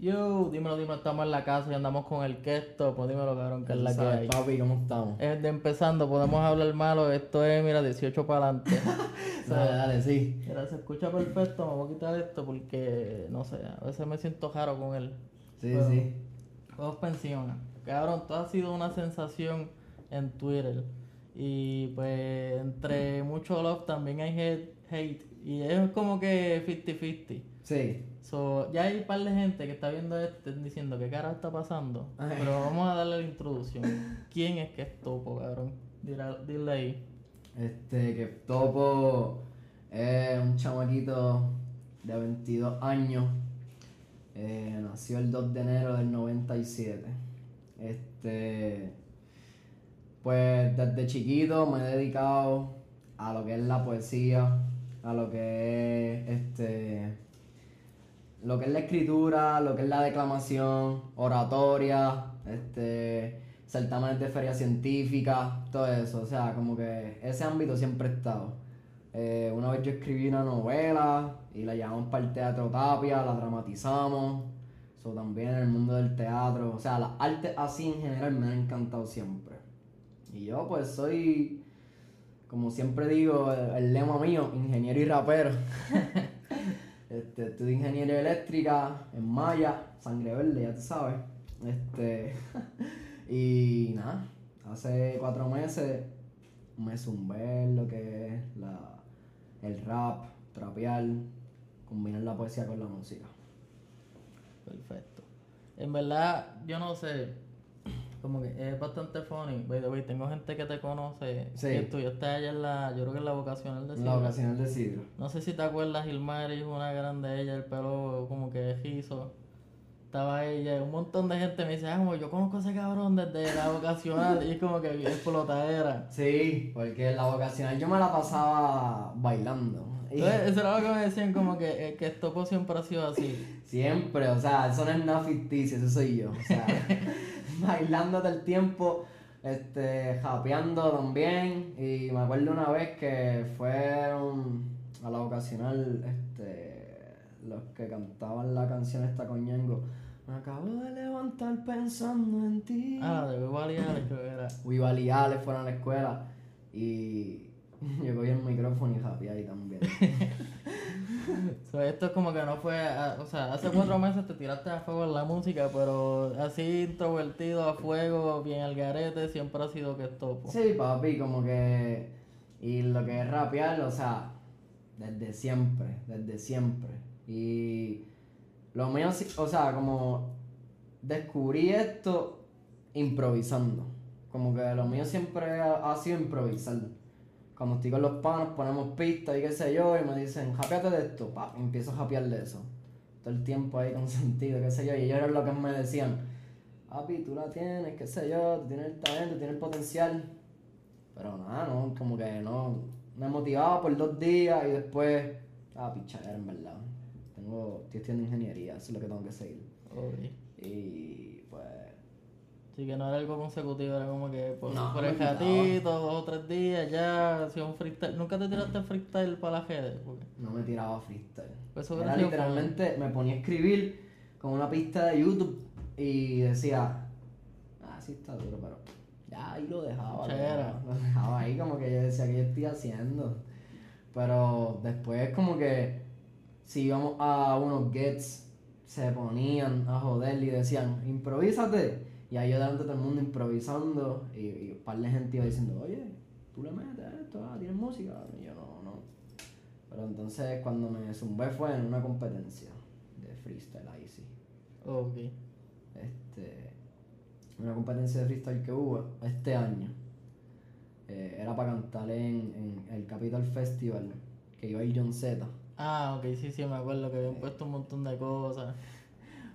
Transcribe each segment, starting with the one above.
Yo, dímelo, dímelo, estamos en la casa y andamos con el questo, pues dímelo, cabrón, que es la que ¿Sabes, hay. papi, ¿cómo estamos? Es de empezando, podemos hablar malo, esto es, mira, 18 para adelante. Dale, dale, sí. Mira, se escucha perfecto, me voy a quitar esto porque, no sé, a veces me siento raro con él. Sí, Pero- sí. Todos pensionan. Cabrón, todo ha sido una sensación en Twitter. Y pues entre mucho love también hay hate, hate. Y es como que 50-50. Sí. So, ya hay un par de gente que está viendo esto diciendo qué cara está pasando. Ay. Pero vamos a darle la introducción. ¿Quién es que es Topo, cabrón? Dile, dile ahí. Este, que Topo es un chamaquito de 22 años. Eh, nació el 2 de enero del 97. Este, pues desde chiquito me he dedicado a lo que es la poesía, a lo que es este, lo que es la escritura, lo que es la declamación, oratoria, este, certámenes de feria científica, todo eso. O sea, como que ese ámbito siempre he estado. Eh, una vez yo escribí una novela y la llevamos para el teatro Tapia, la dramatizamos. Eso también en el mundo del teatro. O sea, las artes así en general me han encantado siempre. Y yo pues soy, como siempre digo, el, el lema mío, ingeniero y rapero. Este, estudio ingeniería eléctrica en Maya, sangre verde, ya tú sabes. Este, y nada, hace cuatro meses me zumbé lo que es la, el rap, trapear, combinar la poesía con la música. Perfecto. En verdad, yo no sé. Como que es bastante funny. By the way, tengo gente que te conoce. Sí. Que estudiaste allá en la. Yo creo que en la vocacional de La Sidra. ocasional de Sidro. No sé si te acuerdas, Gilmar es una grande ella, el pelo como que rizo. Estaba ella, un montón de gente me dice, ah, como yo conozco a ese cabrón desde la vocacional y es como que explotadera. Sí, porque en la vocacional yo me la pasaba bailando. Entonces, eso era lo que me decían, como que, eh, que Estopo siempre ha sido así. siempre, o sea, eso no es nada ficticio, eso soy yo. O sea, bailando todo el tiempo, este, japeando también. Y me acuerdo una vez que fueron a la vocacional, este, los que cantaban la canción esta con Ñengo. Me acabo de levantar pensando en ti. Ah, de Valiales creo que era. Vivaliales fueron a la escuela y yo cogí el micrófono y japeé ahí también. So, esto es como que no fue, a- o sea, hace cuatro meses te tiraste a fuego en la música, pero así introvertido a fuego, bien al garete, siempre ha sido que Estopo. Sí, papi, como que. Y lo que es rapear, o sea, desde siempre, desde siempre. Y lo mío, o sea, como descubrí esto improvisando. Como que lo mío siempre ha, ha sido improvisar. Cuando estoy con los panos, ponemos pistas y qué sé yo, y me dicen, japeate de esto, pa, y empiezo a japear de eso. Todo el tiempo ahí consentido, qué sé yo, y ellos eran lo que me decían, papi, tú la tienes, qué sé yo, tú tienes el talento, tienes el potencial. Pero nada, no, como que no. Me motivaba por dos días y después. Ah, pichadera, en verdad. Tengo, estoy estudiando ingeniería, eso es lo que tengo que seguir. Ok. Y pues. Así que no era algo consecutivo, era como que por, No, por me el gatito, dos o tres días, ya hacía un freestyle. ¿Nunca te tiraste freestyle para la? Porque No me tiraba freestyle. Pues eso Era literalmente, me ponía a escribir con una pista de YouTube y decía. Ah, sí está duro, pero. Ya ahí lo dejaba. Lo dejaba, lo dejaba ahí como que yo decía que yo estoy haciendo. Pero después como que si íbamos a unos gets, se ponían a joder y decían, improvísate. Y ahí yo delante de todo el mundo improvisando y, y un par de gente iba diciendo, oye, tú le metes esto, ah, tienes música. Y yo no, no. Pero entonces cuando me zumbé fue en una competencia de freestyle ahí sí. Ok. Este, una competencia de freestyle que hubo este año. Eh, era para cantar en, en el Capital Festival, que iba a ir John Z. Ah, ok, sí, sí, me acuerdo que habían puesto un montón de cosas.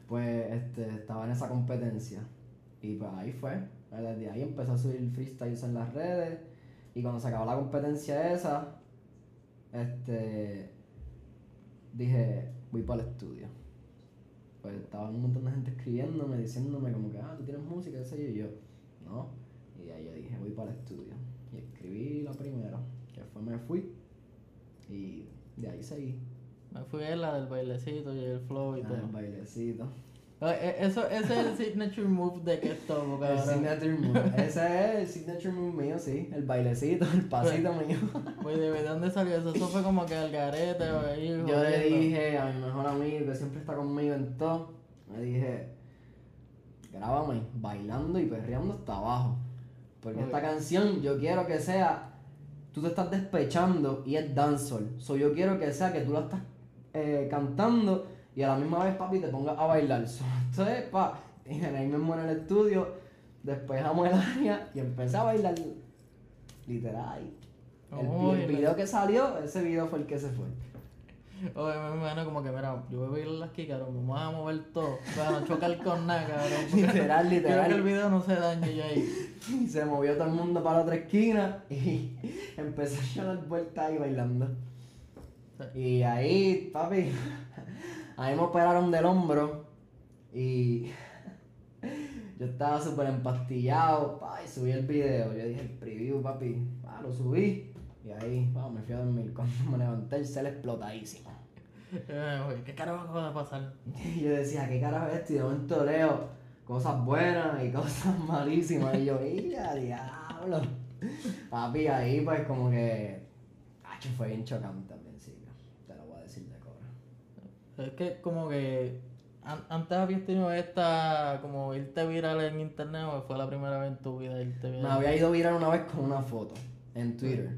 Pues este, estaba en esa competencia. Y pues ahí fue. Desde ahí empezó a subir freestyles en las redes. Y cuando se acabó la competencia esa, este dije, voy para el estudio. Pues estaba un montón de gente escribiéndome, diciéndome como que, ah, tú tienes música, qué sé yo, y yo, no. Y ahí yo dije, voy para el estudio. Y escribí la primera, que fue Me Fui. Y de ahí seguí. Me fui a la del bailecito y el flow y Ah, todo. el bailecito. Eh, Eso, ese es el signature move de que esto, El cabrón. signature move. Ese es el signature move mío, sí. El bailecito, el pasito mío. Pues de dónde salió eso, eso fue como que al garete o ahí. Yo le dije a mi mejor amigo que siempre está conmigo en todo, le dije, grábame bailando y perreando hasta abajo. Porque esta canción yo quiero que sea, tú te estás despechando y es dancehall. So yo quiero que sea que tú la estás eh, cantando y a la misma vez, papi, te pongas a bailar. So, entonces, pa, y ahí mismo en el estudio, despejamos el área y empecé a bailar. Literal. El, Oh, el video que salió, ese video fue el que se fue. Oye, me imagino como que, mira, yo voy a bailar aquí, cabrón, vamos a mover todo, para no chocar con nada, cabrón. Literal, literal. que el video no se dañe yo ahí. Y se movió todo el mundo para la otra esquina y empezó a dar vueltas ahí bailando. Y ahí, papi, ahí me operaron del hombro y yo estaba súper empastillado, pa, y subí el video. Yo dije el preview, papi, pa, lo subí y ahí, pa, me fui a dormir. Cuando me levanté el cel explotadísimo. Eh, ¿Qué carajo acaba de pasar? Y yo decía, ¿qué carajo es esto? Y de momento leo cosas buenas y cosas malísimas. Y yo, ¡ya, diablo! Papi, ahí pues como que... Acho, fue bien chocante al principio. Te lo voy a decir de cobra. Es que como que an- antes habías tenido esta, como irte viral en internet o fue la primera vez en tu vida irte Me viral. había ido viral una vez con una foto en Twitter.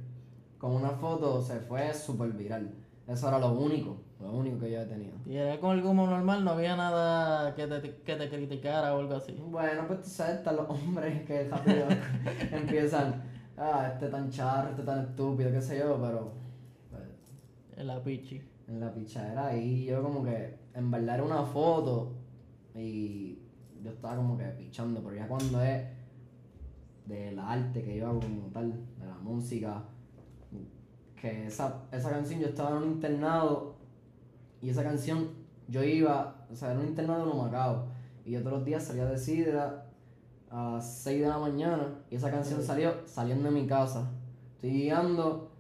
Con una foto se fue súper viral. Eso era lo único, lo único que yo he tenido. Y era con algo como normal, no había nada que te, que te criticara o algo así. Bueno, pues tú sabes, están los hombres que rápido empiezan, ah, este tan charro, este tan estúpido, qué sé yo, pero pues, la pichi. En la pichadera ahí yo como que, en verdad era una foto y yo estaba como que pichando, pero ya cuando es del arte que yo hago como tal, de la música, que esa, esa canción yo estaba en un internado y esa canción yo iba, o sea, era un internado en Humacao y yo todos los días salía de Sidra a las 6 de la mañana y esa canción salió saliendo de mi casa. Estoy guiando,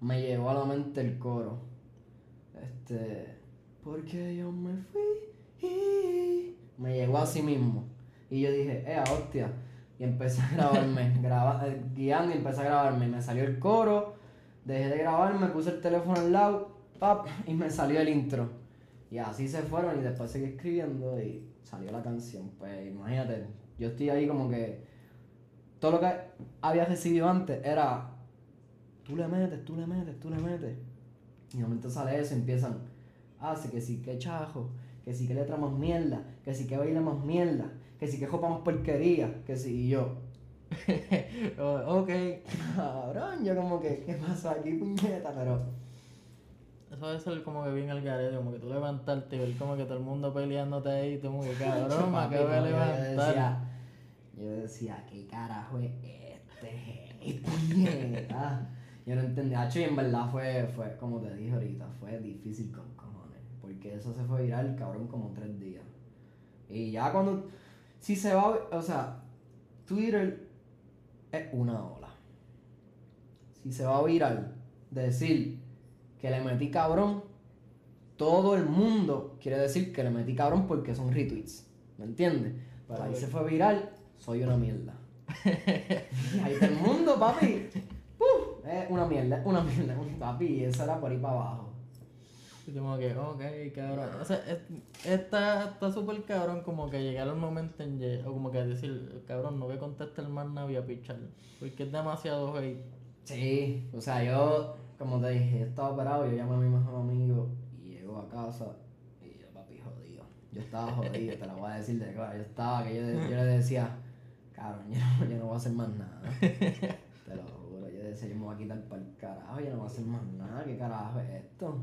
me llegó a la mente el coro. Este, porque yo me fui. Me llegó así mismo. Y yo dije, eh, hostia. Y empecé a grabarme, graba- eh, guiando y empecé a grabarme. Y me salió el coro, dejé de grabar, me puse el teléfono al lado, pap, y me salió el intro. Y así se fueron y después seguí escribiendo y salió la canción. Pues imagínate, yo estoy ahí como que todo lo que había recibido antes era tú le metes, tú le metes, tú le metes. Y de momento sale eso y empiezan, ah, sí, que sí, que chajo, que sí, que letra más mierda, que sí, que baila más mierda, que sí, que jopa más porquería, que sí, y yo, Oh, ok. cabrón, yo como que, ¿qué pasa aquí, puñeta? Pero, Eso debe ser como que bien al garete, como que tú levantarte y ver como que todo el mundo peleándote ahí tú como que cabrón, me acabo de que yo levantar. decía, yo decía, ¿qué carajo es este? puñeta? Yo no entendía, Hacho, y en verdad fue, fue, como te dije ahorita, fue difícil con cojones. Porque eso se fue viral, cabrón, como tres días. Y ya cuando, si se va, o sea, Twitter es una ola. Si se va a viral, decir que le metí cabrón, todo el mundo quiere decir que le metí cabrón porque son retweets. ¿Me entiendes? Pero ahí se fue viral, soy una mierda. y ahí todo el mundo, papi. Una mierda, una mierda, papi. Y eso era por ahí para abajo. Y como que, ok, cabrón. O sea, es- está está súper cabrón como que llegar al momento en o como que decir, cabrón, no voy a contestar más nada, voy a pichar. Porque es demasiado hate. Sí, o sea, yo, como te dije, estaba operado, yo llamé a mi mejor amigo y llegó a casa y yo, papi, jodido. Yo estaba jodido, te lo voy a decir de cara. Yo estaba que yo, yo le decía, cabrón, yo yo no voy a hacer más nada. Juro, yo me a quitar para el carajo, yo no voy a hacer más nada, ¿qué carajo es esto?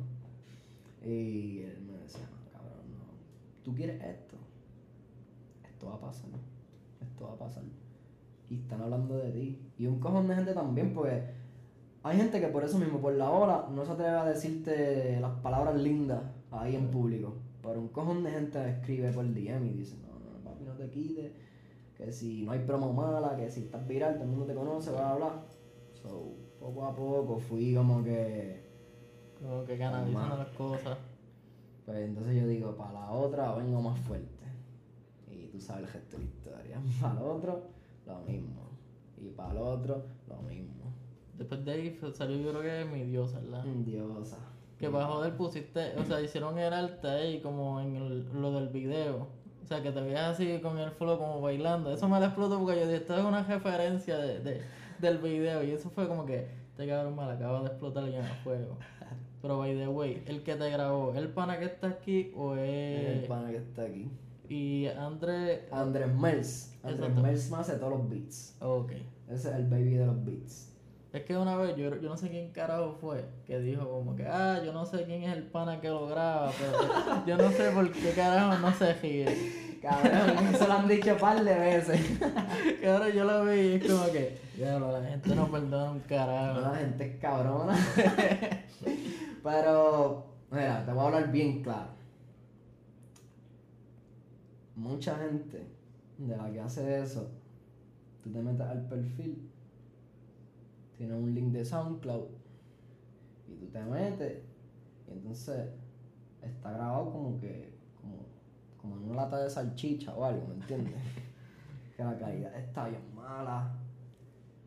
Y él me decía, no, cabrón, no. ¿Tú quieres esto? Esto va a pasar, esto va a pasar. Y están hablando de ti. Y un cojón de gente también, porque hay gente que por eso mismo, por la hora, no se atreve a decirte las palabras lindas ahí en público. Pero un cojón de gente escribe por DM y dice, no, no, papi, no te quites. Que si no hay promo mala, que si estás viral, todo el mundo te conoce, bla, bla, bla. So, poco a poco fui como que... Como que canalizando las cosas. Pues entonces yo digo, para la otra vengo más fuerte. tú sabes el gesto de la historia. Para el otro, lo mismo. Y para el otro, lo mismo. Después de ahí salió yo creo que mi diosa, ¿verdad? Diosa. Que para joder pusiste, o sea, hicieron el arte ahí como en el- lo del video. O sea, que te veías así con el flow como bailando. Eso me lo explotó porque yo dije, esto es una referencia de, de- del video. Y eso fue como que, este cabrón me la acaba de explotar a fuego. Pero by the way, el que te grabó, ¿el pana que está aquí o El es...? pana que está aquí. Y André... Andrés Mels. Andrés. Mels me hace todos los beats. Ok. Ese es el baby de los beats. Es que una vez, yo, yo no sé quién carajo fue, que dijo como que, ah, yo no sé quién es el pana que lo graba, pero yo no sé por qué carajo no se ríe. Cabrón, eso lo han dicho un par de veces. Ahora yo lo vi y es como que, diablo, la gente no perdona un carajo. La gente es cabrona. Pero, mira, te voy a hablar bien claro. Mucha gente de la que hace eso, tú te metes al perfil, tiene un link de SoundCloud y tú te metes y entonces está grabado como que, como, como en una lata de salchicha o algo, ¿me entiendes? que la calidad está bien mala,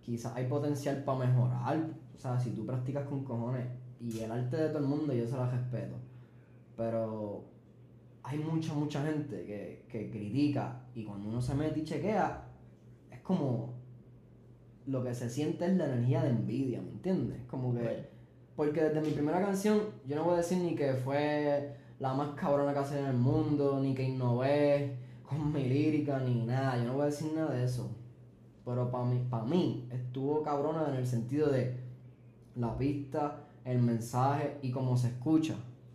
quizás hay potencial para mejorar. O sea, si tú practicas con cojones y el arte de todo el mundo, yo se lo respeto. Pero hay mucha, mucha gente que, que critica y cuando uno se mete y chequea, es como lo que se siente es la energía de envidia, ¿me entiendes? Como que. Porque desde mi primera canción, yo no voy a decir ni que fue la más cabrona que hace en el mundo, ni que innové con mi lírica, ni nada. Yo no voy a decir nada de eso. Pero para mí, para mí estuvo cabrona en el sentido de la pista, el mensaje y cómo se escucha.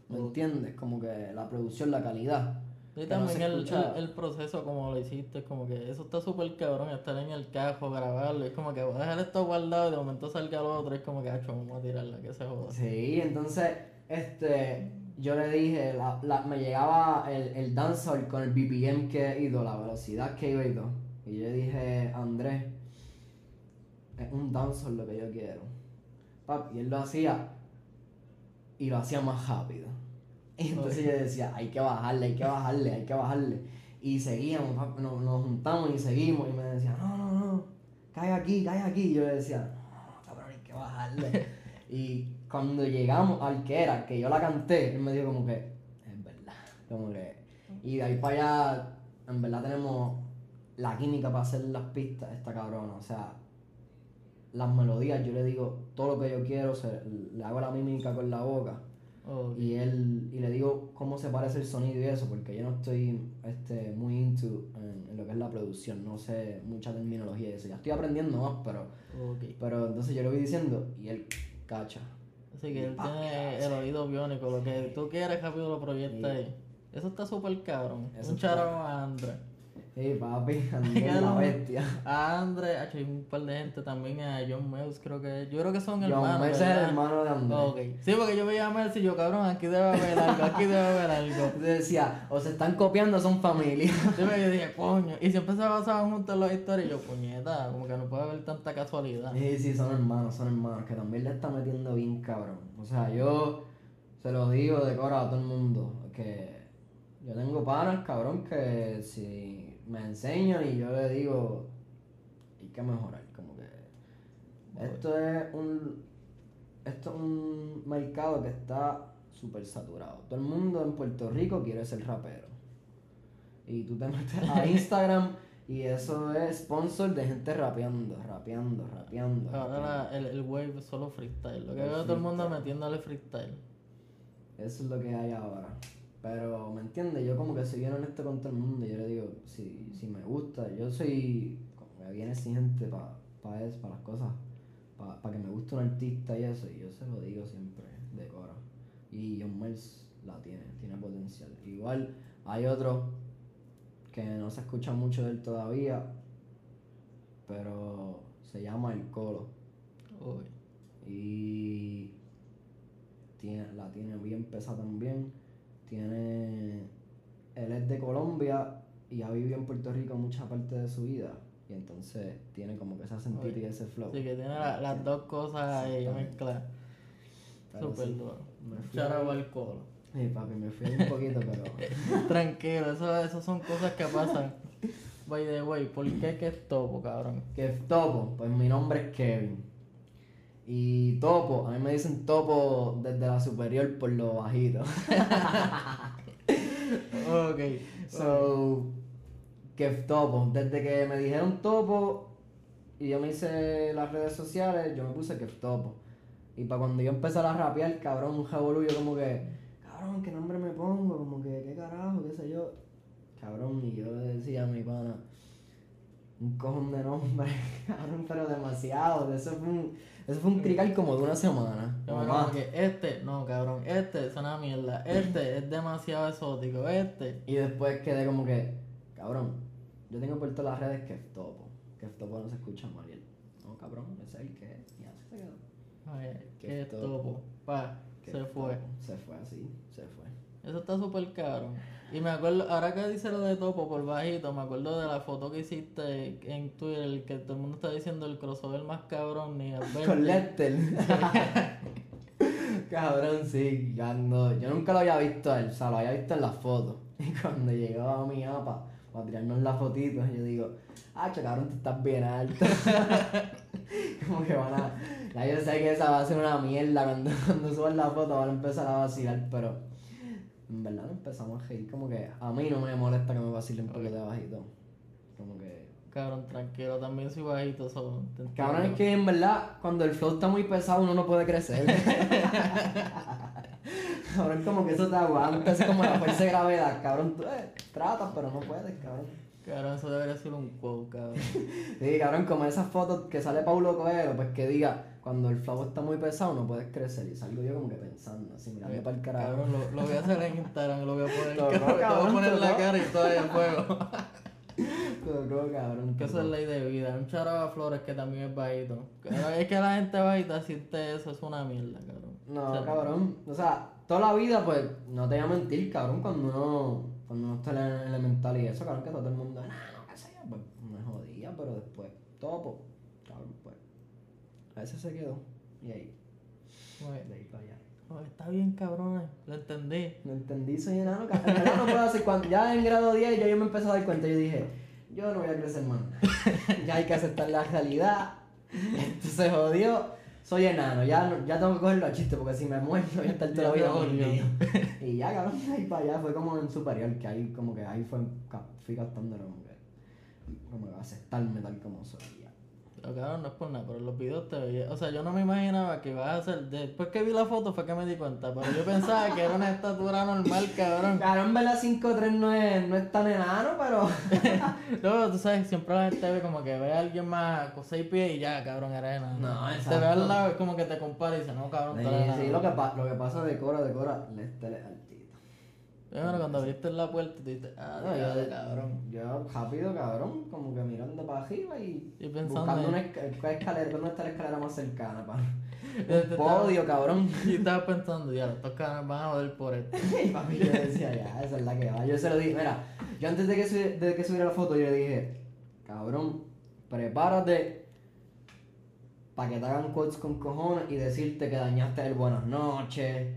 ¿Me entiendes? Como que la producción, la calidad. Y no también el, el, el proceso como lo hiciste, como que eso está súper cabrón, estar en el cajo, grabarlo, es como que voy a dejar esto guardado y de momento salga lo otro, es como que, acho, vamos a tirarla, que se joda. Sí, entonces, este, yo le dije, la, la- me llegaba el, el dancehall con el BPM que he ido, la velocidad que y todo. Y yo le dije, Andrés, es un dancehall lo que yo quiero. Y él lo hacía y lo hacía más rápido. Y entonces yo decía, hay que bajarle, hay que bajarle, hay que bajarle. Y seguíamos, papi, nos, nos juntamos y seguimos. Y me decía, no, no, no, cae aquí, cae aquí. Y yo le decía, no, cabrón, hay que bajarle. y cuando llegamos al que era, que yo la canté, él me dijo como que, es verdad. Como que, y de ahí para allá, en verdad tenemos la química para hacer las pistas, esta cabrona. O sea, las melodías, yo le digo todo lo que yo quiero, se- le hago la mímica con la boca. Y él y le digo cómo se parece el sonido y eso, porque yo no estoy este, muy into en, en lo que es la producción, no sé mucha terminología y eso. Ya estoy aprendiendo más, pero, pero entonces yo le voy diciendo y él cacha. Así que él tiene el oído biónico, lo que tú quieres rápido lo proyecta ahí. Eso está súper cabrón. Eso un está- charo a André. Sí, papi, Andrés la bestia. A André, acho, hay un par de gente también, a John Mills creo que, yo creo que son John hermanos. Mercer es el hermano de Andrés. Ok. Sí, porque yo veía a Mercy y yo, cabrón, aquí debe haber algo, aquí debe haber algo. Entonces decía, o se están copiando son familia. Yo me dije, coño. Y siempre se basaban juntos en las historias y yo, puñeta, como que no puede haber tanta casualidad. Sí, sí, son hermanos, son hermanos, que también le está metiendo bien cabrón. O sea, yo se lo digo de cora a todo el mundo, que yo tengo panas, cabrón, que si me enseñan y yo le digo, hay que mejorar, como que esto es un, esto es un mercado que está súper saturado. Todo el mundo en Puerto Rico quiere ser rapero. Y tú te metes a Instagram y eso es sponsor de gente rapeando, rapeando, rapeando. Ahora el, el wave es solo freestyle. Lo que El veo todo el mundo freestyle. metiéndole freestyle. Eso es lo que hay ahora. Pero, ¿me entiendes? Yo como que soy bien honesto con todo el mundo. Yo le digo, si, si me gusta, yo soy como que bien exigente para pa eso, para las cosas. Para que me guste un artista y eso. Y yo se lo digo siempre, de cora. Y John Mills la tiene, tiene potencial. Igual hay otro que no se escucha mucho de él todavía. Pero se llama El Colo. Y tiene, la tiene bien pesada también. Tiene. Él es de Colombia y ha vivido en Puerto Rico mucha parte de su vida. Y entonces tiene como que ese sentido y ese flow. Así que tiene la- las dos cosas ahí mezcladas. Súper sí, duro. ahí. al colo. Sí, papi, me fui un poquito, pero. Tranquilo, eso, eso son cosas que pasan. By the way, ¿por qué que es topo, cabrón? ¿Qué es Topo? Pues mi nombre es Kevin. Y Topo, a mí me dicen Topo desde la superior por lo bajito. Ok. So, que Topo. Desde que me dijeron Topo y yo me hice las redes sociales, yo me puse que Topo. Y para cuando yo empecé a rapear, cabrón, un jabolú, yo como que, cabrón, ¿qué nombre me pongo? Como que, ¿qué carajo? ¿Qué sé yo? Cabrón, y yo le decía a mi pana, un cojón de nombre, cabrón, pero demasiado. Eso fue un, eso fue un crical como de una semana. Yo me como que este, no, cabrón, este es una mierda. Este es demasiado exótico. Este. Y después quedé como que, cabrón, yo tengo por todas las redes que Topo. Que Topo no se escucha mal. Y él, no, cabrón, ese es el que es. Y así se quedó. Qué topo. topo. Pa, Que se fue. Se fue así, se fue. Eso está súper caro. Y me acuerdo, ahora que dice lo de topo por bajito, me acuerdo de la foto que hiciste en Twitter, que todo el mundo está diciendo el crossover más cabrón ni. Con Lester. cabrón, sí. Cuando, yo nunca lo había visto él, o sea, lo había visto en las fotos. Y cuando llegó a mi apa para tirarnos las fotitos, yo digo, ah, cabrón, tú estás bien alto. como que van a. Ya yo sé que esa va a ser una mierda cuando, cuando suban la foto, van a empezar a vacilar, pero en verdad empezamos a reír. Como que a mí no me molesta que me vacilen porque de bajito. Como que. Cabrón, tranquilo, también soy bajito. So, Cabrón, es que en verdad, cuando el flow está muy pesado, uno no puede crecer. cabrón, como que eso te aguanta, es como la fuerza de gravedad. Cabrón, tú eh, tratas, pero no puedes, cabrón. Cabrón, eso debería ser un quote, cabrón. Sí, cabrón, como esas fotos que sale Paulo Coelho, pues que diga, cuando el flow está muy pesado, no puedes crecer. Y salgo yo como que pensando, así, mirando para el carajo. Cabrón, lo, lo voy a hacer en Instagram, lo voy a poner, cabrón, te voy a cabrón, poner la cara y todo en fuego. Tocó, cabrón. Que es ley de vida. Un charo a Flores que también es bajito. Cabrón, es que la gente bajita siente eso, es una mierda, cabrón. No, O sea, cabrón. O sea, toda la vida, pues, no te voy a mentir, cabrón, cuando uno, cuando uno está en el elemental y eso, cabrón, que todo el mundo, no, no, qué sé yo, pues, me jodía, pero después, todo, cabrón, pues, a veces se quedó. Y ahí, de ahí para allá. está bien, cabrón, lo entendí. No entendí, soy enano, cabrón. enano puedo hacer cuando, ya en grado 10 ya yo me empecé a dar cuenta, yo dije, yo no voy a crecer más. ya hay que aceptar la realidad. Esto se jodió. Soy enano, ya, no- ya tengo que cogerlo a chiste porque si me muero voy a estar toda la vida mordido. Y ya, cabrón, ahí para allá fue como en superior, que ahí como que ahí fue, fui captándolo como que, como que aceptarme tal como soy. Cabrón, no es por nada, pero los videos te veía. O sea, yo no me imaginaba que ibas a hacer. Después que vi la foto fue que me di cuenta. Pero yo pensaba que era una estatura normal, cabrón. Cabrón, verdad 5'3 no es, no es tan enano, pero... Luego, tú sabes, siempre la gente ve como que ve a alguien más con seis pies y ya, cabrón, era enano. No, Te exacto. ve al lado, es como que te compara y dice, no, cabrón, Sí, tú eres sí, enano. lo que, pa- lo que pasa de Cora, de Cora, Lester es cuando abriste la puerta, tú dices, ah, No, yo, cabrón. yo rápido, cabrón, como que mirando para arriba y, Y pensando buscando una cuál escalera, ¿dónde está la escalera más cercana, pa? Yo te estaba- Podio, cabrón. Y estaba pensando, ya, estos cabrones van a joder por esto. Y papi, yo decía, ya, esa es la que va. Yo se lo dije, mira, yo antes de que, subi- de que subiera la foto, yo le dije, cabrón, prepárate para que te hagan quotes con cojones y decirte que dañaste el buenas noches,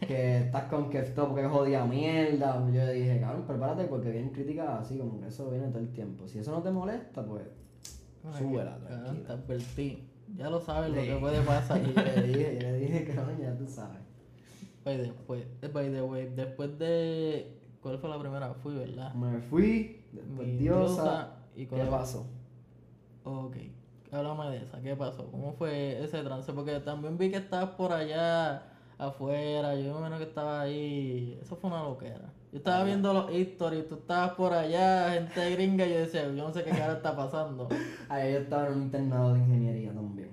que estás con que esto porque jodida mierda. Yo le dije, cabrón, prepárate porque vienen críticas así, como que eso viene todo el tiempo. Si eso no te molesta, pues súbela, tranquila. Te advertí. Ya lo sabes lo que puede pasar. Y yo le dije, yo le dije, cabrón, ya tú sabes. The, way, by the way, después de. ¿Cuál fue la primera? Fui, ¿verdad? Me fui, después Mi diosa, y ¿qué pasó? Ok. Háblame de esa. ¿Qué pasó? ¿Cómo fue ese trance? Porque también vi que estabas por allá afuera. Yo me imagino que estabas ahí. Eso fue una loquera. Yo estaba viendo los stories. Tú estabas por allá, gente gringa. Y yo decía, yo no sé qué cara está pasando. Ahí yo estaba en un internado de ingeniería también.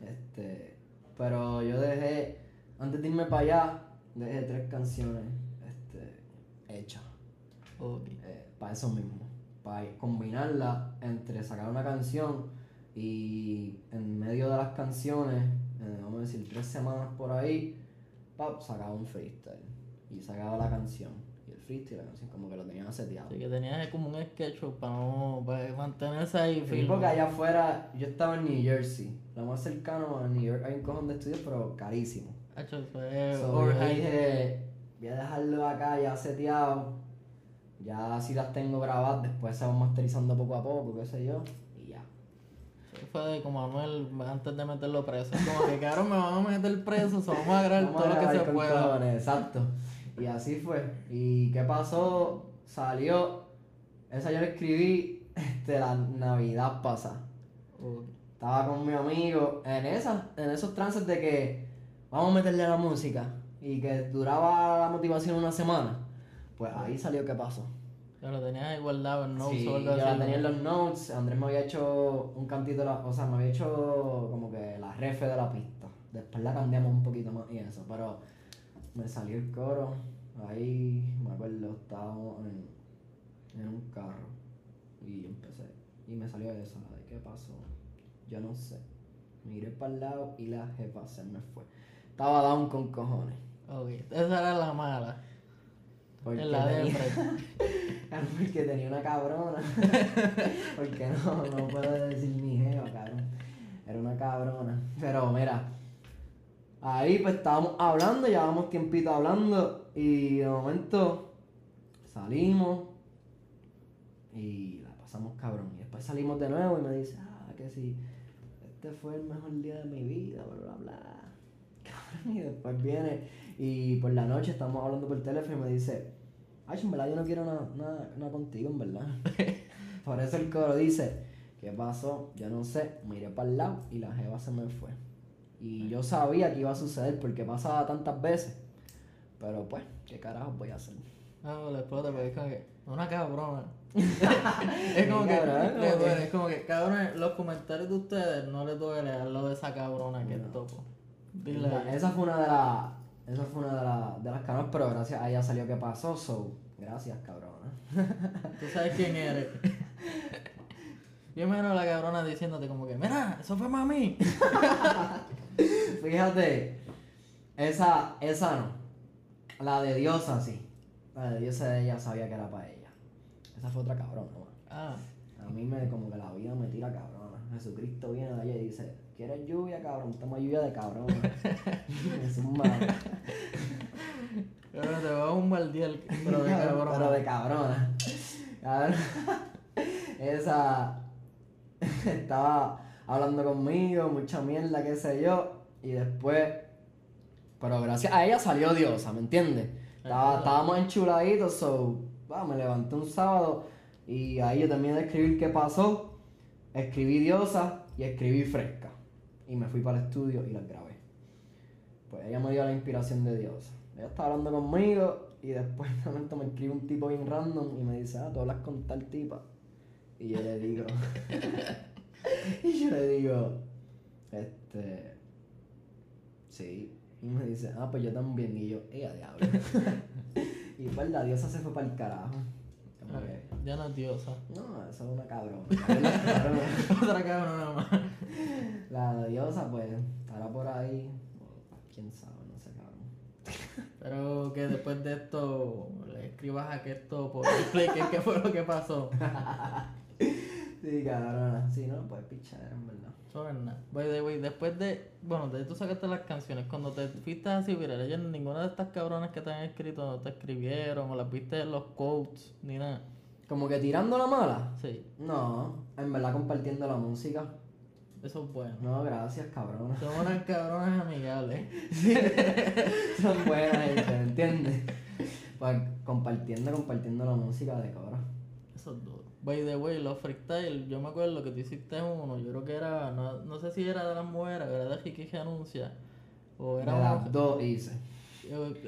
Este, pero yo dejé, antes de irme para allá, dejé tres canciones este, hechas. Ok. para eso mismo. Para combinarla entre sacar una canción y en medio de las canciones, eh, vamos a decir tres semanas por ahí, pap, sacaba un freestyle. Y sacaba la canción. Y el freestyle la canción, como que lo tenía seteado. Así que tenías como un sketch para, no, para mantenerse ahí Sí, firme. porque allá afuera, yo estaba en New Jersey. Lo más cercano a New York hay un cojón de estudios, pero carísimo. Hacho, es So, yo dije, voy a dejarlo acá ya seteado. Ya si las tengo grabadas, después se van masterizando poco a poco, qué sé yo. Fue de como Anuel antes de meterlo preso. Como que cabrón me van a meter preso, so vamos a Vamos todo a lo que se pueda. cojones, exacto. Y así fue. ¿Y qué pasó? Salió. Esa yo la escribí este, la Navidad pasada. Ok. Estaba con mi amigo en esa, en esos trances de que vamos a meterle a la música y que duraba la motivación una semana. Pues ahí salió qué pasó. Ya lo tenías ahí guardado en notes sí, o yo algo la así. tenía en los notes. Andrés me había hecho un cantito, de la- o sea, me había hecho como que la refe de la pista. Después la cambiamos un poquito más y eso, pero me salió el coro. Ahí me acuerdo, estábamos en, en un carro y empecé. Y me salió la de qué pasó. Yo no sé. Miré para el lado y la jefa se me fue. Estaba down con cojones. Ok, esa era la mala. Porque En la tenía-. Porque tenía una cabrona. Porque no, no puedo decir ni jeva, cabrón. Era una cabrona. Pero mira, ahí pues estábamos hablando, llevábamos tiempito hablando y de momento salimos y la pasamos cabrón. Y después salimos de nuevo y me dice, ah, que sí, este fue el mejor día de mi vida, bla, bla, bla. Cabrón, y después viene y por la noche estamos hablando por teléfono y me dice, ay, en verdad yo no quiero nada, nada, nada contigo, en verdad. por eso el coro dice, ¿qué pasó? Yo no sé, miré para el lado y la jeva se me fue. Y yo sabía que iba a suceder porque pasaba tantas veces. Pero pues, ¿qué carajo voy a hacer? No, le explota, pero es como que. Una cabrona. es como que. cabrón, le como que- duele, es como que, cabrones, los comentarios de ustedes no les duele a lo de esa cabrona que es topo. Dile. Esa fue una de las. Esa fue una de, las de las cabronas, pero gracias a ella salió que pasó, so. Gracias, cabrona. Tú sabes quién eres. Yo menos la cabrona diciéndote como que, mira, eso fue mami. Fíjate, esa, esa no. La de Diosa sí. La de Diosa ella sabía que era para ella. Esa fue otra cabrona, man. Ah, A mí me como que la vida me tira cabrona. Jesucristo viene de allá y dice, ¿quieres lluvia, cabrón? Toma lluvia de cabrón. es un mal. pero te va un mal día, pero de cabrona. Pero de cabrona. Cabrón. Esa estaba hablando conmigo, mucha mierda, qué sé yo. Y después, pero gracias a ella salió diosa, ¿me entiendes? Estaba, estábamos enchuladitos, so, va, me levanté un sábado y ahí yo terminé de escribir qué pasó. Escribí diosa y escribí fresca. Y me fui para el estudio y las grabé. Pues ella me dio la inspiración de diosa. Ella estaba hablando conmigo y después de momento me escribe un tipo bien random y me dice, ah, tú hablas con tal tipa. Y yo le digo, y yo le digo, este, sí. Y me dice, ah, pues yo también. Y yo, ella diablo. y pues la diosa se fue para el carajo. Ya no es diosa. no, eso es una cabrona. Otra cabrona más. La diosa, pues, estará por ahí. Quién sabe, no sé, cabrón. Pero que después de esto le escribas a que esto por explique qué fue lo que pasó. Sí, cabrona. Sí, no, pues pichadera, en verdad. Eso es nada. Después de. Bueno, de tú sacaste las canciones. Cuando te fuiste así viral, ellos ninguna de estas cabronas que te han escrito no te escribieron o las viste en los quotes ni nada. Como que tirando la mala. Sí, No, en verdad compartiendo la música. Eso es bueno. No, gracias, cabrona. Son unas cabronas amigables. Son buenas gente, ¿me entiendes? Pues compartiendo, compartiendo la música de cabra. Eso es duro. By the way, los freestyle, yo me acuerdo que tú hiciste uno, yo creo que era, no, no sé si era de las mujeres, era de que anuncia. O De era una, las dos hice.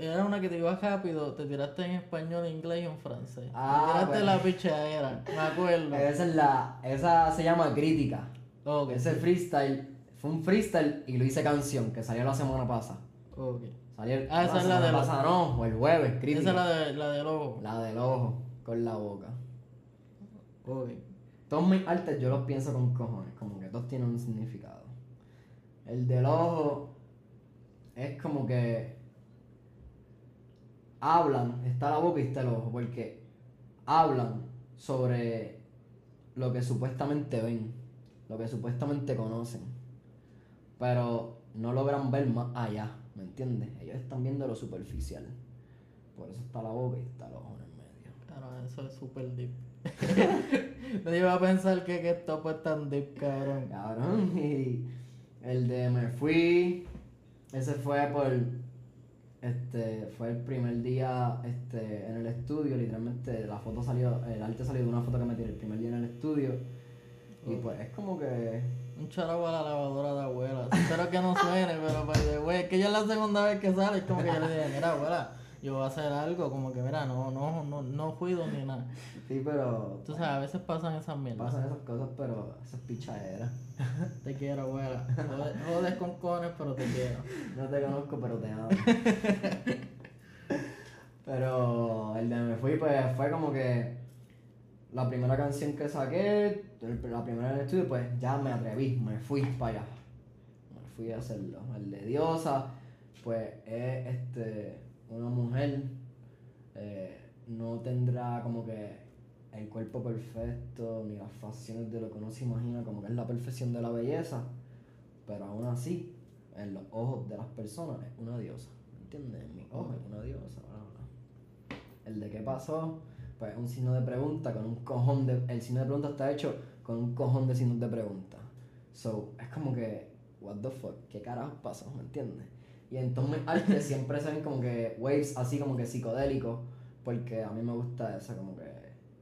era una que te ibas rápido, te tiraste en español, inglés y en francés. Ah, te tiraste bueno. la pichadera, me acuerdo. Esa es la, esa se llama Crítica. Ok, Ese freestyle, fue un freestyle y lo hice canción que salió la semana pasada. ok. Salió el- Ah, esa es la de pasada, no, o el jueves, Esa Crítica. es la, de, la del ojo. La del ojo, con la boca. Ok. Todos mis artes yo los pienso con cojones, como que todos tienen un significado. El del ojo es como que hablan, está la boca y está el ojo, porque hablan sobre lo que supuestamente ven, lo que supuestamente conocen, pero no logran ver más allá, ¿me entiendes? Ellos están viendo lo superficial. por eso está la boca y está el ojo en el medio. Claro, eso es súper deep. Nadie iba a pensar que, que esto pues tan deep, cabrón. Cabrón, y el de me fui, ese fue por, este, fue el primer día, este, en el estudio, literalmente la foto salió, el arte salió de una foto que me tiré el primer día en el estudio, y pues es como que, Un charago a la lavadora de abuela. Espero que no suene, pero pues, güey, es que ya es la segunda vez que sale. Es como que yo le dije, mira, abuela, yo voy a hacer algo. Como que, mira, no, no, no, no cuido ni nada. sí, pero Tú sabes, a veces pasan esas mierdas. pasan esas cosas, pero esa es pichadera. Te quiero, abuela. Jodes, jodes con cones, pero te quiero. No te conozco, pero te amo. pero el de Me Fui, pues fue como que la primera canción que saqué, la primera en el estudio, pues ya me atreví, me fui para allá. Me fui a hacerlo. El de Diosa, pues es este, una mujer, eh, no tendrá como que el cuerpo perfecto, ni las facciones de lo que uno se imagina, como que es la perfección de la belleza, pero aún así, en los ojos de las personas, es una diosa. ¿Me entiendes? En mis ojos es una diosa. bla, bla. El de qué pasó, pues es un signo de pregunta con un cojón de. El signo de pregunta está hecho con un cojón de signos de pregunta. So, es como que, what the fuck, ¿qué carajo pasó? ¿Me entiendes? Y entonces mis artes siempre se ven como que waves así como que psicodélicos, porque a mí me gusta eso, como que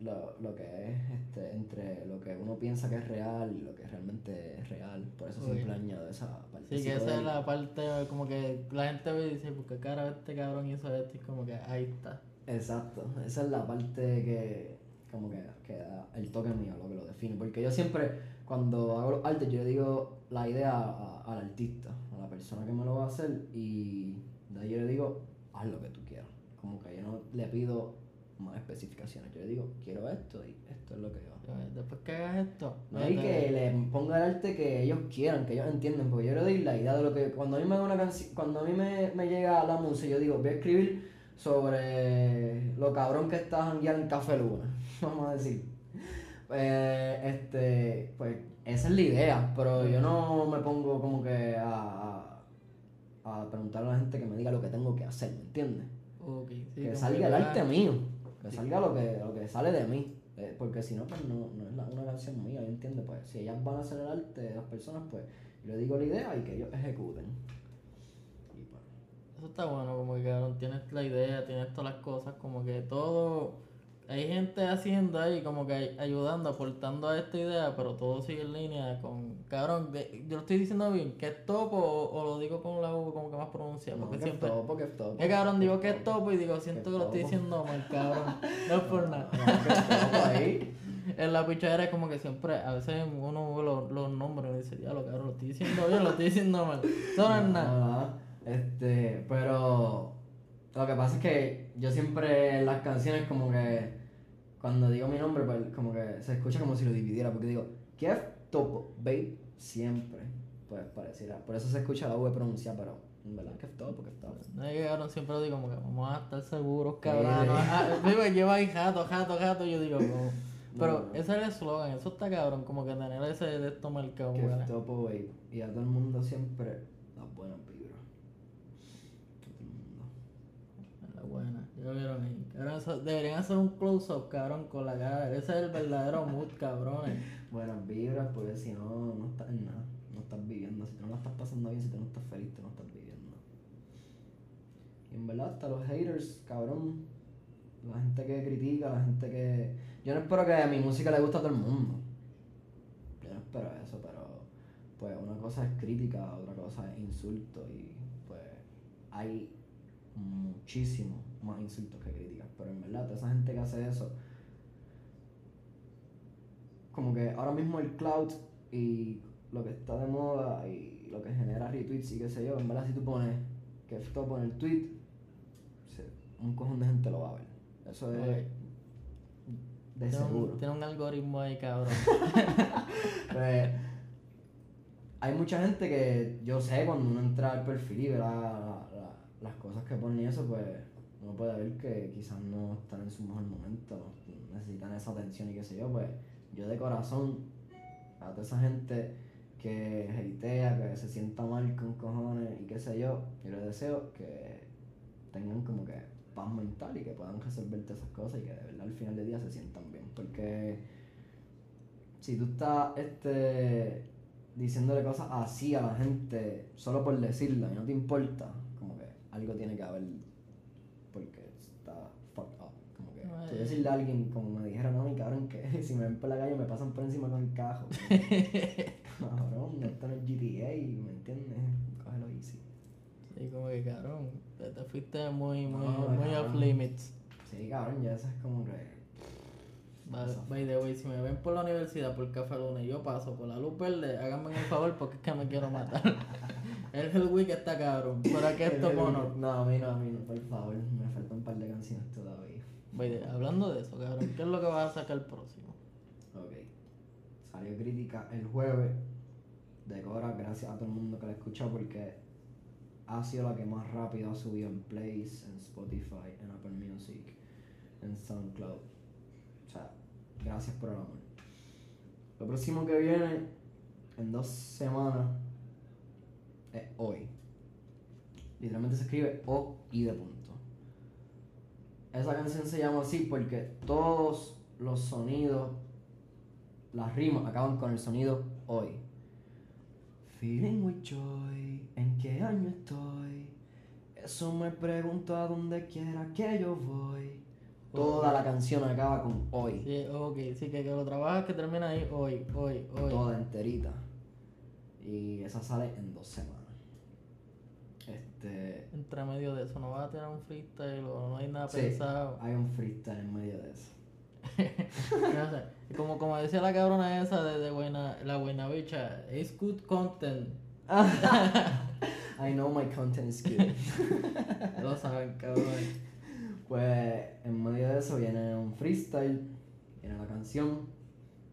lo, lo que es este, entre lo que uno piensa que es real y lo que realmente es real. Por eso Uy. siempre añado esa parte. Sí, que esa es la parte como que la gente ve y dice, ¿por qué cara este cabrón hizo esto? Y como que ahí está. Exacto, esa es la parte que como que, que da el toque mío, lo que lo define. Porque yo siempre, cuando hago los artes, yo le digo la idea a- al artista, a la persona que me lo va a hacer, y de ahí yo le digo, haz lo que tú quieras. Como que yo no le pido más especificaciones, yo le digo, quiero esto y esto es lo que yo hago. Eh, Después que hagas esto, No hay que le ponga el arte que ellos quieran, que ellos entiendan, porque yo le doy la idea de lo que cuando a mí me da una canción, cuando a mí me, me llega la música, yo digo, voy a escribir sobre lo cabrón que está janguear en Café Luna, vamos a decir. Eh, este, pues esa es la idea, pero yo no me pongo como que a, a, a preguntarle a la gente que me diga lo que tengo que hacer, ¿me entiendes? Ok, sí, que salga el arte mío, que salga lo que, lo que sale de mí. eh, porque si no, pues no, no es la- una canción mía, ¿me entiendes? Pues si ellas van a hacer el arte de las personas, pues yo le digo la idea y que ellos ejecuten. Eso está bueno, como que cabrón, tienes la idea, tienes todas las cosas, como que todo. Hay gente haciendo ahí, como que ay- ayudando, aportando a esta idea, pero todo sigue en línea con. Cabrón, de- yo lo estoy diciendo bien, que es topo o, o lo digo con la U como que más pronunciado, no, porque siempre. topo, que es topo. Eh, cabrón, digo que es topo. y digo, siento Que lo estoy topo. diciendo mal, cabrón. No es por nada. No, que es topo ahí. En la pichadera es como que siempre, a veces uno ve los, los nombres y dice, diablo, cabrón, lo estoy diciendo bien, lo estoy diciendo mal. Eso no es nada. Nada, Este, pero lo que pasa es que yo siempre en las canciones como que cuando digo mi nombre, pues como que se escucha como si lo dividiera, porque digo, Kev Topo, babe, siempre. Pues pareciera, por eso se escucha la V pronunciada, pero en verdad Kev Topo, Kev Topo. No cabrón siempre lo digo como que vamos a estar seguros, cabrón. No, ah, digo, lleva ahí jato, jato, jato, yo digo, como- Pero No. ese es el eslogan, eso está cabrón, como que tener ese de esto marcado, Kev. Topo, babe. Y a todo el mundo siempre las buenas vibras. A todo el mundo. La buena, ya lo vieron ahí. Cabrón, deberían hacer un close-up, cabrón, con la cara. Ese es el verdadero mood, cabrones. Buenas vibras, porque si no, no estás en nada. No estás viviendo. Si tú no la estás pasando bien, si tú no estás feliz, tú no estás viviendo. Y en verdad, hasta los haters, cabrón. La gente que critica, la gente que. Yo no espero que a mi música le guste a todo el mundo. Yo no espero eso, pero. Pues una cosa es crítica, otra cosa es insulto. Y pues hay muchísimo más insultos que críticas. Pero en verdad, toda esa gente que hace eso como que ahora mismo el cloud y lo que está de moda y lo que genera retweets y qué sé yo, en verdad si tú pones que esto pone el tweet, un cojón de gente lo va a ver. Eso es de Tiene seguro. un, tiene un algoritmo ahí, cabrón. Pues, hay mucha gente que yo sé cuando uno entra al perfil y ve la- la- la- las cosas que ponen y eso, pues uno puede ver que quizás no están en su mejor momento, necesitan esa atención y qué sé yo, pues yo de corazón a toda esa gente que hatea, que se sienta mal con cojones y qué sé yo, yo les deseo que tengan como que paz mental y que puedan resolverte esas cosas y que de verdad al final del día se sientan bien. Porque si tú estás este, diciéndole cosas así a la gente solo por decirla y no te importa, como que algo tiene que haber porque está fucked up. Como que tú decirle a alguien, como me dijeron, no, mi cabrón, que si me ven por la calle me pasan por encima con el cajo. cabrón, no es GTA, ¿me entiendes? Cógelo easy. Sí, como que cabrón, te, te fuiste muy, muy, No, muy cabrón. off limits. Sí, cabrón, ya eso es como que. By, Eso. by the way, si me ven por la universidad por Café Luna y yo paso por la luz verde, háganme el favor porque es que me quiero matar. el Hellweek está cabrón, pero aquí esto Connor. No, a mí no, a mí no, por favor, me faltan un par de canciones todavía. The- hablando de eso, cabrón, ¿qué es lo que vas a sacar próximo? Ok. Salió crítica el jueves. Decora, gracias a todo el mundo que la escuchó porque ha sido la que más rápido ha subido en plays, en Spotify, en Apple Music, en SoundCloud. O sea, gracias por el amor. Lo próximo que viene en dos semanas es hoy. Literalmente se escribe O y de punto. Esa canción se llama así porque todos los sonidos, las rimas acaban con el sonido hoy. Feeling with joy, ¿en qué año estoy? Eso me pregunto a donde quiera que yo voy. Toda la canción acaba con hoy, Sí, ok, sí, que, que lo trabajas que termina ahí hoy, hoy, hoy. toda enterita. Y esa sale en dos semanas. Este. Entre medio de eso, no vas a tener un freestyle o no hay nada Sí, pensado. hay un freestyle en medio de eso. No sé, y como, como decía la cabrona esa de, de buena, la buena bicha, it's good content. I know my content is good. Lo saben, cabrón. Pues en medio de eso viene un freestyle, viene la canción,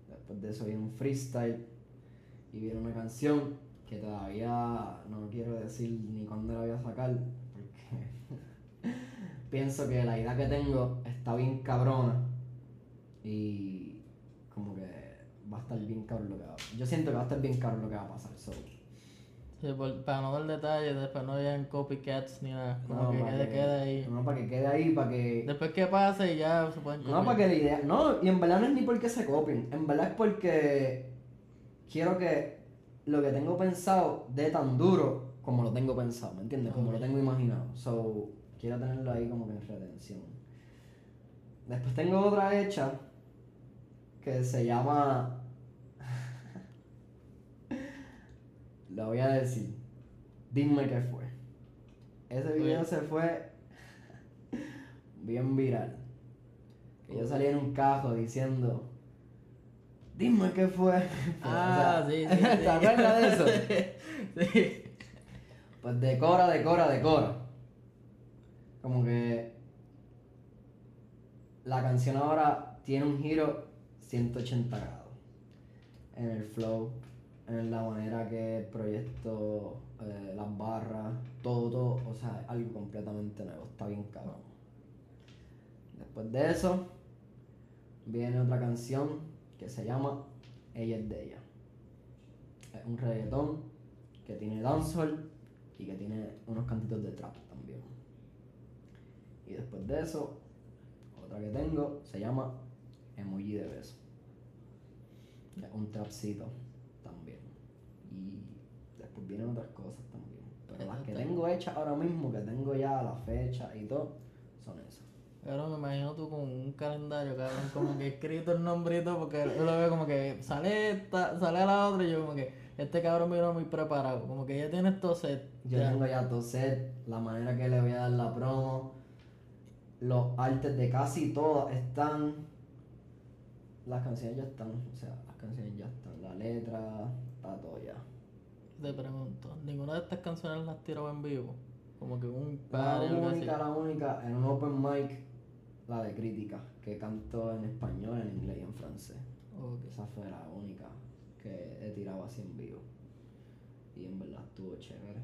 después de eso viene un freestyle y viene una canción que todavía no quiero decir ni cuándo la voy a sacar porque pienso que la idea que tengo está bien cabrona y como que va a estar bien cabrón lo que va Yo siento que va a estar bien cabrón lo que va a pasar. So, Sí, por- para no dar detalles, después no hayan copycats ni nada. Como no, que quede, quede ahí. No, para que quede ahí, para que Después que pase ya se pueden No, copiar. para que la idea. No, y en verdad no es ni porque se copien. En verdad es porque quiero que lo que tengo pensado dé tan duro como lo tengo pensado, ¿me entiendes? Como lo tengo imaginado. So, quiero tenerlo ahí como que en retención. Después tengo otra hecha que se llama. la voy a decir. Dime qué fue. Ese video se fue bien viral. Que yo salí en un cajo diciendo, dime qué fue. Ah, O sea, sí, sí, sí. ¿Te acuerdas de eso? sí. Pues decora, decora, decora. Como que la canción ahora tiene un giro 180 grados. En el flow, en la manera que el proyecto, eh, las barras, todo, todo. O sea, es algo completamente nuevo. Está bien cabrón. Después de eso, viene otra canción que se llama Ella es de ella. Es un reggaetón que tiene dancehall y que tiene unos cantitos de trap también. Y después de eso, otra que tengo se llama Emoji de beso. Es un trapcito también. Y después vienen otras cosas también. Pero las que tengo hechas ahora mismo, que tengo ya la fecha y todo, son esas. Cabrón, me imagino tú con un calendario, cabrón, como que escrito el nombrito, porque yo lo veo como que sale esta, sale la otra y yo como que este cabrón vino muy preparado, como que ya tiene esto set. Yo ya. tengo ya todo set, la manera que le voy a dar la promo, los artes de casi todas están. Las canciones ya están, o sea, las canciones ya están, la letra, está todo ya. Te pregunto, ¿ninguna de estas canciones las tiró en vivo? Como que un La par así. única, la única, en un open mic, la de crítica, que canto en español, en inglés y en francés. Ok. Esa fue la única que he tirado así en vivo. Y en verdad estuvo chévere.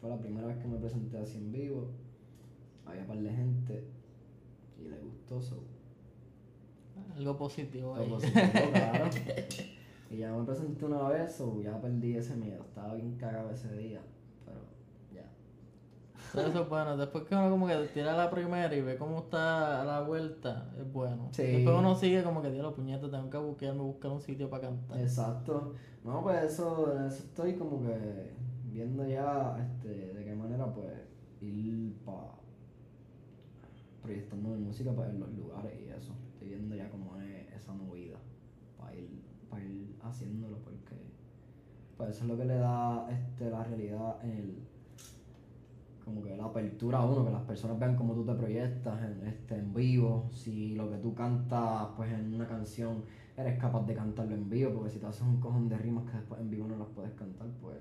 Fue la primera vez que me presenté así en vivo. Había par de gente y le gustó so. Algo positivo ahí. positivo, claro. Y ya me presenté una vez, so ya perdí ese miedo. Estaba bien cagado ese día. Eso es bueno. Después que uno como que tira la primera y ve cómo está la vuelta, es bueno. Sí. Después uno sigue como que, los puñetos, tengo que buscarme, buscar un sitio para cantar. Exacto. No, pues eso, eso estoy como que viendo ya este, de qué manera pues ir para proyectando mi música para los lugares y eso. Estoy viendo ya cómo es esa movida para ir, para ir haciéndolo porque pues eso es lo que le da este, la realidad en el como que la apertura a uno, que las personas vean cómo tú te proyectas en, este, en vivo, si lo que tú cantas pues en una canción eres capaz de cantarlo en vivo, porque si te haces un cojón de rimas que después en vivo no las puedes cantar, pues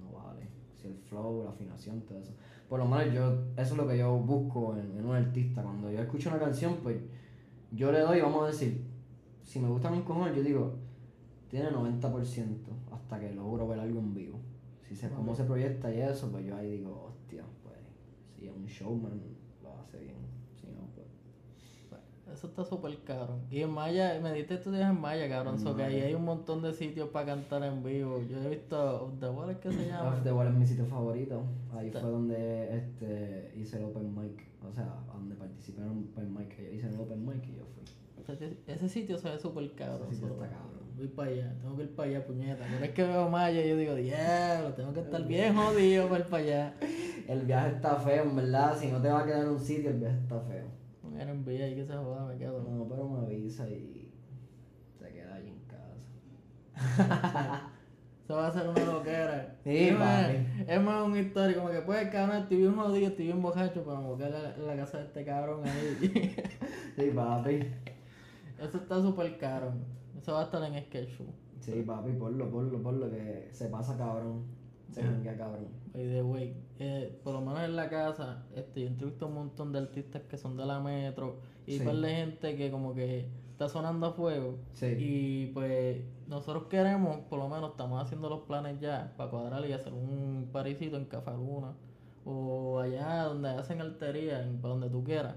no vale. Si el flow, la afinación, todo eso. Por lo menos yo, eso es lo que yo busco en, un artista. Cuando yo escucho una canción, pues yo le doy, vamos a decir, si me gusta un cojón, yo digo, tiene 90% hasta que logro ver algo en vivo. Si sé cómo se proyecta y eso, pues yo ahí digo, si es un showman, lo hace bien. Si no, pues eso está súper caro. Y en Maya, me diste días en Maya, cabrón. So que ahí hay un montón de sitios para cantar en vivo. Yo he visto Off the Wall, ¿es que se llama? Off the Wall es mi sitio favorito. Ahí fue donde este, hice el open mic. O sea, donde participé en open mic. Yo hice el open mic y yo fui. Ese sitio se ve súper caro. Ese sitio está cabrón. Voy para allá, tengo que ir para allá, puñeta. Pero es que veo Maya y yo digo, diablo, tengo que estar bien jodido para ir para allá. El viaje está feo, en verdad. Si no te va a quedar en un sitio, el viaje está feo. Me envía y que se joda, me quedo. No, pero me avisa y se queda ahí en casa. Eso va a ser una loquera. Sí, es, más, es más una historia, como que pues cabrón, estoy bien jodido, estoy bien bojacho, pero me voy a la, la casa de este cabrón ahí. sí, papi. Eso está súper caro. Eso va a estar en Sketch Sí, papi, ponlo, ponlo, ponlo, que se pasa cabrón. Se sí. cabrón. By the way, eh, por lo menos en la casa, este, yo entrevisto un montón de artistas que son de la metro y sí. de gente que como que está sonando a fuego. Sí. Y pues nosotros queremos, por lo menos estamos haciendo los planes ya para cuadrar y hacer un parisito en Cafaluna o allá donde hacen altería, en, para donde tú quieras.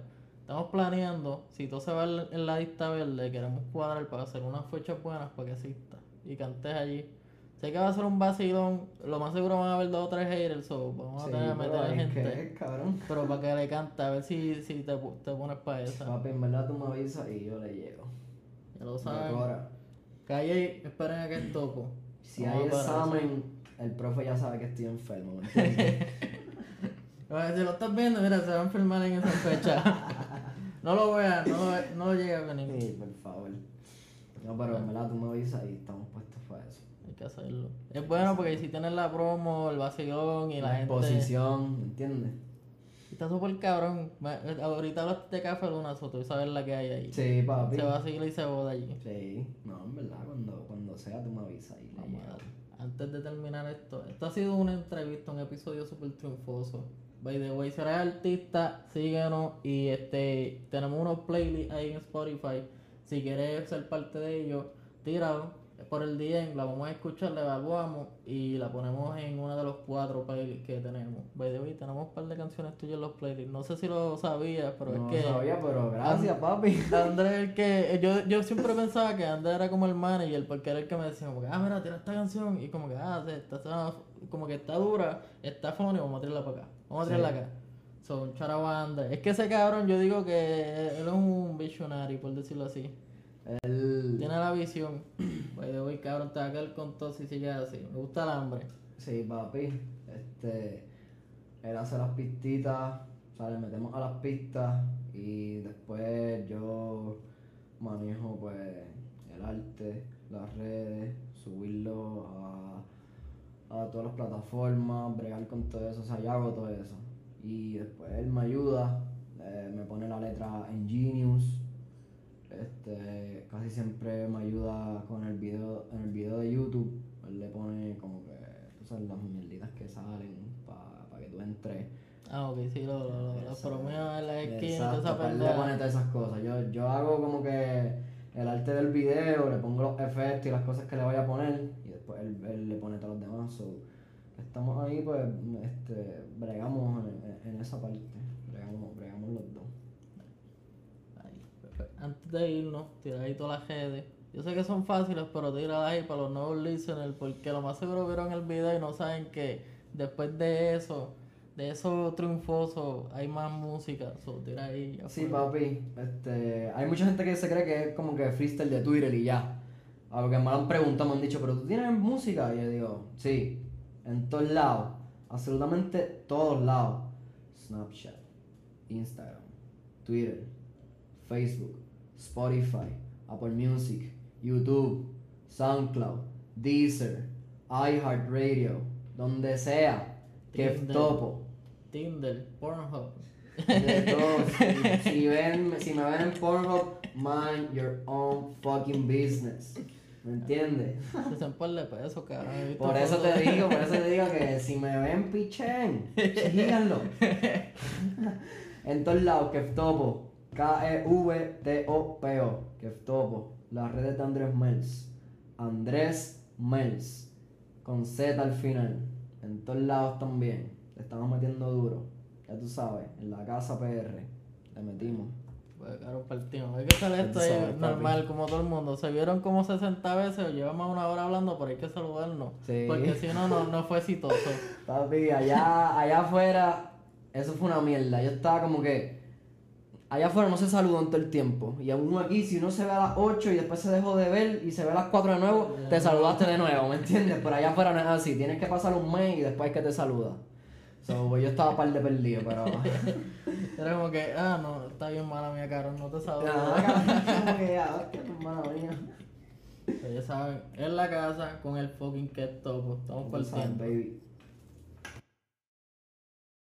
Estamos planeando, si todo se va en la lista verde, queremos cuadrar para hacer unas fechas buenas para que asista y cantes allí. Sé que va a ser un vacilón, lo más seguro van a haber dos o tres haters, so vamos a tener que meter gente. Es, cabrón. Pero para que le cante, a ver si, si te, te pones para esa. Papi, en verdad tú me avisas y yo le llego. Ya lo sabes. Calle esperen a que topo. Si hay examen, el profe ya sabe que estoy enfermo, ¿me entiendes? si lo estás viendo, mira, se va a enfermar en esa fecha. no lo veas, no, lo, no lo llegue a venir. Sí, por favor. No, pero en verdad tú me avisas y estamos puestos para eso. Hay que hacerlo. Es bueno porque si tienes la promo, el vacilón y la, la gente. exposición, ¿entiendes? Está súper cabrón. Ahorita hablaste de Café Luna Soto y sabes la que hay ahí. Sí, papi. Se va a seguir y se boda allí. Sí, no, en verdad, cuando, cuando sea tú me avisas y llego. Antes de terminar esto, esto ha sido una entrevista, un episodio súper triunfoso. By the way, si eres artista, síguenos y este tenemos unos playlists ahí en Spotify. Si quieres ser parte de ellos, tíralo por el DM, la vamos a escuchar, la evaluamos y la ponemos en uno de los cuatro playlists que tenemos. By the way, tenemos un par de canciones tuyas en los playlists. No sé si lo sabías, pero no es que. No sabía, pero gracias, papi. Andrés el que. Yo, yo siempre pensaba que Andrés era como el manager, porque era el que me decía, como que, ah, mira, tira esta canción. Y como que, ah, está, como que está dura, está funny, vamos a tirarla para acá. Vamos a tirarla acá. Son Andrés. Es que ese cabrón, yo digo que él es un visionario, por decirlo así. Él... Tiene la visión. Pues hoy cabrón, te va a quedar con todo si sigues así. Me gusta el hambre. Sí, papi. Este. Él hace las pistitas. O sea, le metemos a las pistas. Y después yo manejo pues el arte, las redes, todas las plataformas, bregar con todo eso. O sea, yo hago todo eso. Y después él me ayuda. Eh, me pone la letra en Genius este, casi siempre me ayuda con el video, en el video de YouTube, él le pone como que, tú sabes, las mierditas que salen para pa que tú entres. Ah, ok, sí, lo, lo, lo promeo en la esquina, Exacto, él le pone todas esas cosas. Yo, yo hago como que el arte del video, le pongo los efectos y las cosas que le voy a poner, y después él, él le pone todos los demás. So, estamos ahí, pues, este, bregamos en, en esa parte, bregamos, bregamos los dos antes de irnos, tirar ahí todas las redes. Yo sé que son fáciles, pero tirar ahí para los nuevos listeners, porque lo más seguro vieron el video y no saben que después de eso, de esos triunfosos hay más música, so, tira ahí. Sí, papi. Este, hay mucha gente que se cree que es como que freestyle de Twitter y ya. A lo que me han preguntado, me han dicho, ¿pero tú tienes música? Y yo digo, sí, en todos lados. Absolutamente todos lados. Snapchat, Instagram, Twitter, Facebook, Spotify, Apple Music, YouTube, SoundCloud, Deezer, iHeartRadio, donde sea. Que topo. Tinder, Pornhub. De todo. Si, si ven, si me ven en Pornhub, mind your own fucking business. ¿Me entiendes? Se cabrón. he visto Por eso te digo, por eso te digo que si me ven, pichen. Síganlo. En todos lados, Keftopo. K-E-V-T-O-P-O. Keftopo. Las redes de Andrés Mels. Andrés Mels. Con Z al final. En todos lados también. Le estamos metiendo duro. Ya tú sabes, en la casa PR. Le metimos. Pues claro, partimos. Hay que hacer esto papi. normal, como todo el mundo. Se vieron como 60 veces o llevamos una hora hablando, pero hay que saludarnos. Sí. Porque si no, no, no fue exitoso. Papi, allá, allá afuera, eso fue una mierda. Yo estaba como que. Allá afuera no se saludó en todo el tiempo. Y a uno aquí, si uno se ve a las 8 y después se dejó de ver y se ve a las 4 de nuevo, te saludaste de nuevo, ¿me entiendes? Pero allá afuera no es así. Tienes que pasar un mes y después es que te saluda. So, pues yo estaba par de perdido, pero. Era como que, ah, no, está bien mala mía, cabrón, no te cabrón, como que ya, hostia, tu hermana mía. Pero ya saben, en la casa con el fucking que topo. Estamos sabes, partiendo. baby.